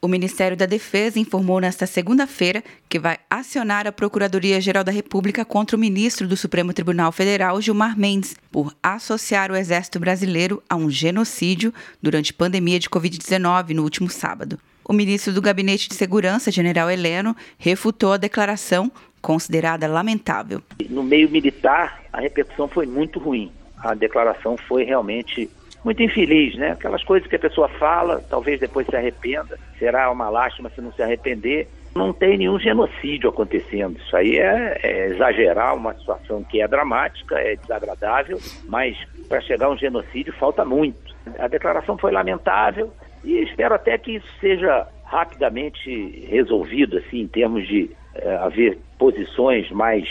O Ministério da Defesa informou nesta segunda-feira que vai acionar a Procuradoria-Geral da República contra o ministro do Supremo Tribunal Federal, Gilmar Mendes, por associar o Exército Brasileiro a um genocídio durante pandemia de Covid-19 no último sábado. O ministro do Gabinete de Segurança, General Heleno, refutou a declaração, considerada lamentável. No meio militar, a repercussão foi muito ruim. A declaração foi realmente muito infeliz, né? Aquelas coisas que a pessoa fala, talvez depois se arrependa. Será uma lástima se não se arrepender. Não tem nenhum genocídio acontecendo. Isso aí é, é exagerar uma situação que é dramática, é desagradável, mas para chegar a um genocídio falta muito. A declaração foi lamentável e espero até que isso seja rapidamente resolvido, assim, em termos de é, haver posições mais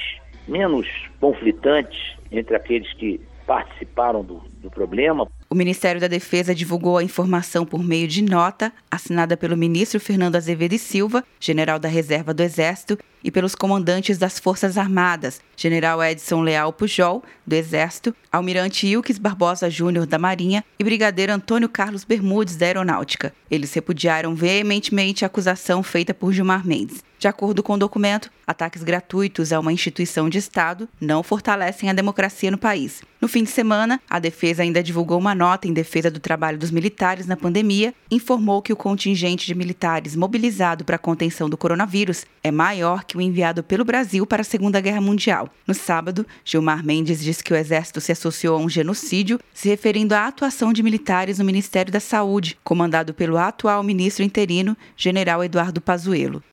menos conflitantes entre aqueles que participaram do, do problema. O Ministério da Defesa divulgou a informação por meio de nota, assinada pelo ministro Fernando Azevedo e Silva, general da Reserva do Exército, e pelos comandantes das Forças Armadas, general Edson Leal Pujol, do Exército, almirante Ilques Barbosa Júnior, da Marinha, e brigadeiro Antônio Carlos Bermudes, da Aeronáutica. Eles repudiaram veementemente a acusação feita por Gilmar Mendes. De acordo com o documento, ataques gratuitos a uma instituição de Estado não fortalecem a democracia no país. No fim de semana, a defesa ainda divulgou uma nota em defesa do trabalho dos militares na pandemia, informou que o contingente de militares mobilizado para a contenção do coronavírus é maior que enviado pelo Brasil para a Segunda Guerra Mundial. No sábado, Gilmar Mendes disse que o Exército se associou a um genocídio, se referindo à atuação de militares no Ministério da Saúde, comandado pelo atual ministro interino, General Eduardo Pazuello.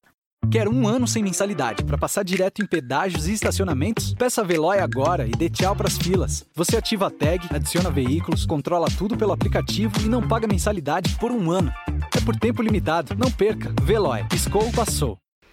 Quer um ano sem mensalidade para passar direto em pedágios e estacionamentos? Peça a Veloy agora e dê tchau para as filas. Você ativa a tag, adiciona veículos, controla tudo pelo aplicativo e não paga mensalidade por um ano. É por tempo limitado. Não perca. Veloy. Piscou, passou.